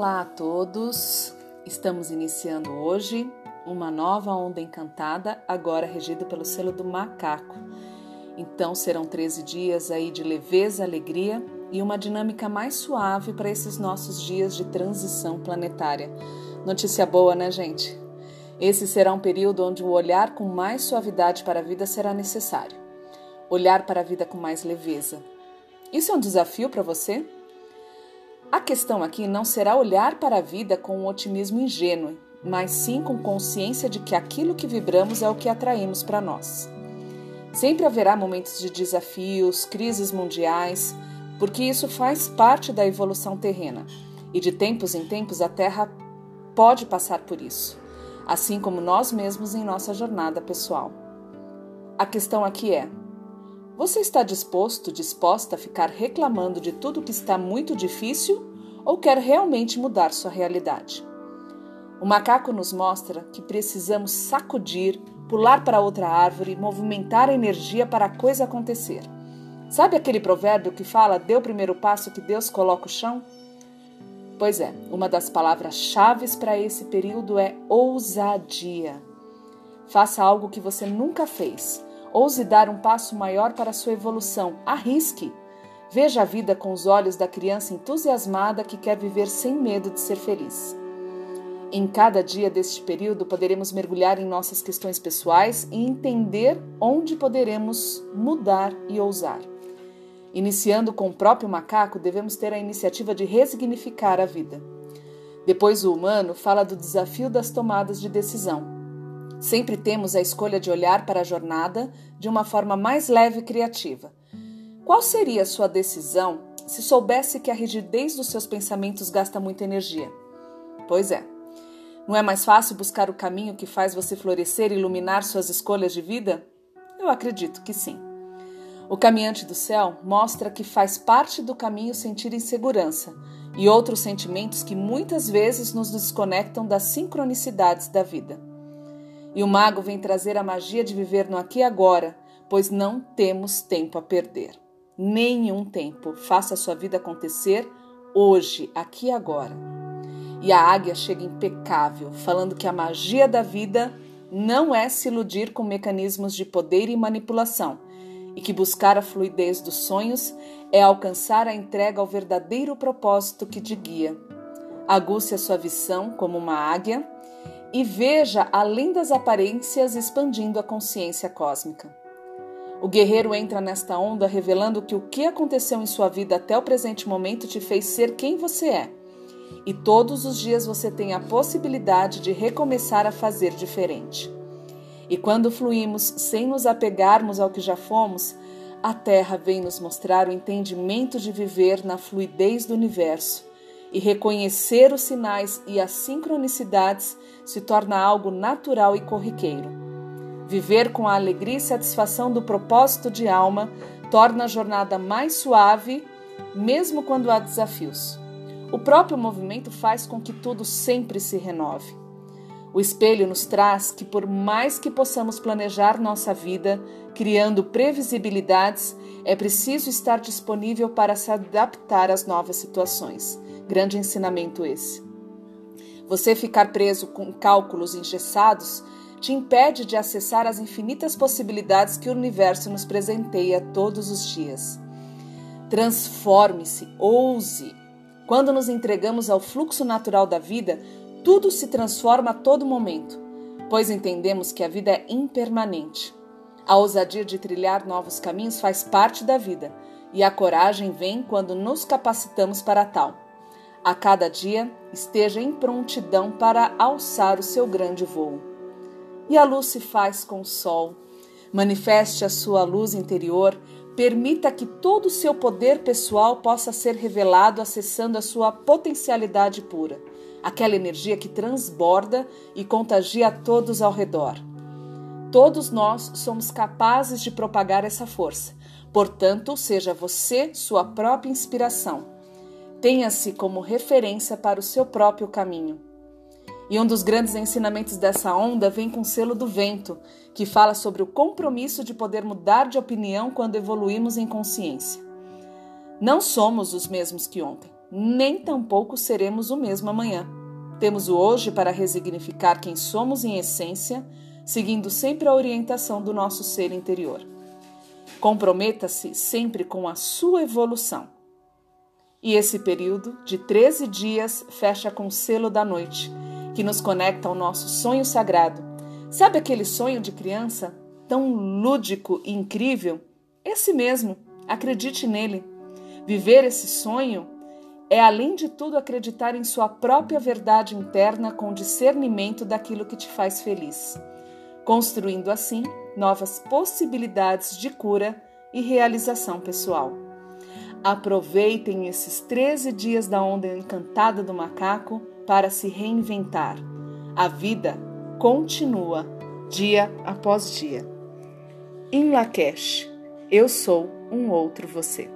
Olá a todos! Estamos iniciando hoje uma nova onda encantada, agora regida pelo selo do macaco. Então serão 13 dias aí de leveza, alegria e uma dinâmica mais suave para esses nossos dias de transição planetária. Notícia boa, né, gente? Esse será um período onde o olhar com mais suavidade para a vida será necessário. Olhar para a vida com mais leveza. Isso é um desafio para você? A questão aqui não será olhar para a vida com um otimismo ingênuo, mas sim com consciência de que aquilo que vibramos é o que atraímos para nós. Sempre haverá momentos de desafios, crises mundiais, porque isso faz parte da evolução terrena e de tempos em tempos a Terra pode passar por isso, assim como nós mesmos em nossa jornada pessoal. A questão aqui é: você está disposto, disposta a ficar reclamando de tudo que está muito difícil ou quer realmente mudar sua realidade? O macaco nos mostra que precisamos sacudir, pular para outra árvore, movimentar a energia para a coisa acontecer. Sabe aquele provérbio que fala: dê o primeiro passo que Deus coloca o chão? Pois é, uma das palavras-chave para esse período é ousadia. Faça algo que você nunca fez Ouse dar um passo maior para a sua evolução. Arrisque. Veja a vida com os olhos da criança entusiasmada que quer viver sem medo de ser feliz. Em cada dia deste período, poderemos mergulhar em nossas questões pessoais e entender onde poderemos mudar e ousar. Iniciando com o próprio macaco, devemos ter a iniciativa de resignificar a vida. Depois, o humano fala do desafio das tomadas de decisão. Sempre temos a escolha de olhar para a jornada de uma forma mais leve e criativa. Qual seria a sua decisão se soubesse que a rigidez dos seus pensamentos gasta muita energia? Pois é. Não é mais fácil buscar o caminho que faz você florescer e iluminar suas escolhas de vida? Eu acredito que sim. O caminhante do céu mostra que faz parte do caminho sentir insegurança e outros sentimentos que muitas vezes nos desconectam das sincronicidades da vida. E o mago vem trazer a magia de viver no aqui e agora, pois não temos tempo a perder. Nenhum tempo. Faça a sua vida acontecer hoje, aqui e agora. E a águia chega impecável, falando que a magia da vida não é se iludir com mecanismos de poder e manipulação, e que buscar a fluidez dos sonhos é alcançar a entrega ao verdadeiro propósito que te guia. Aguce a sua visão como uma águia e veja além das aparências expandindo a consciência cósmica. O guerreiro entra nesta onda revelando que o que aconteceu em sua vida até o presente momento te fez ser quem você é. E todos os dias você tem a possibilidade de recomeçar a fazer diferente. E quando fluímos sem nos apegarmos ao que já fomos, a Terra vem nos mostrar o entendimento de viver na fluidez do universo e reconhecer os sinais e as sincronicidades se torna algo natural e corriqueiro. Viver com a alegria e satisfação do propósito de alma torna a jornada mais suave, mesmo quando há desafios. O próprio movimento faz com que tudo sempre se renove. O espelho nos traz que, por mais que possamos planejar nossa vida, criando previsibilidades, é preciso estar disponível para se adaptar às novas situações Grande ensinamento esse. Você ficar preso com cálculos engessados te impede de acessar as infinitas possibilidades que o universo nos presenteia todos os dias. Transforme-se, ouse. Quando nos entregamos ao fluxo natural da vida, tudo se transforma a todo momento, pois entendemos que a vida é impermanente. A ousadia de trilhar novos caminhos faz parte da vida, e a coragem vem quando nos capacitamos para tal. A cada dia esteja em prontidão para alçar o seu grande voo. E a luz se faz com o sol. Manifeste a sua luz interior, permita que todo o seu poder pessoal possa ser revelado acessando a sua potencialidade pura, aquela energia que transborda e contagia a todos ao redor. Todos nós somos capazes de propagar essa força. Portanto, seja você sua própria inspiração Tenha-se como referência para o seu próprio caminho. E um dos grandes ensinamentos dessa onda vem com o selo do vento, que fala sobre o compromisso de poder mudar de opinião quando evoluímos em consciência. Não somos os mesmos que ontem. nem tampouco seremos o mesmo amanhã. Temos o hoje para resignificar quem somos em essência, seguindo sempre a orientação do nosso ser interior. Comprometa-se sempre com a sua evolução. E esse período de 13 dias fecha com o selo da noite, que nos conecta ao nosso sonho sagrado. Sabe aquele sonho de criança tão lúdico e incrível? Esse mesmo, acredite nele. Viver esse sonho é, além de tudo, acreditar em sua própria verdade interna com discernimento daquilo que te faz feliz, construindo assim novas possibilidades de cura e realização pessoal. Aproveitem esses 13 dias da onda encantada do macaco para se reinventar. A vida continua dia após dia. Em Lakesh, eu sou um outro você.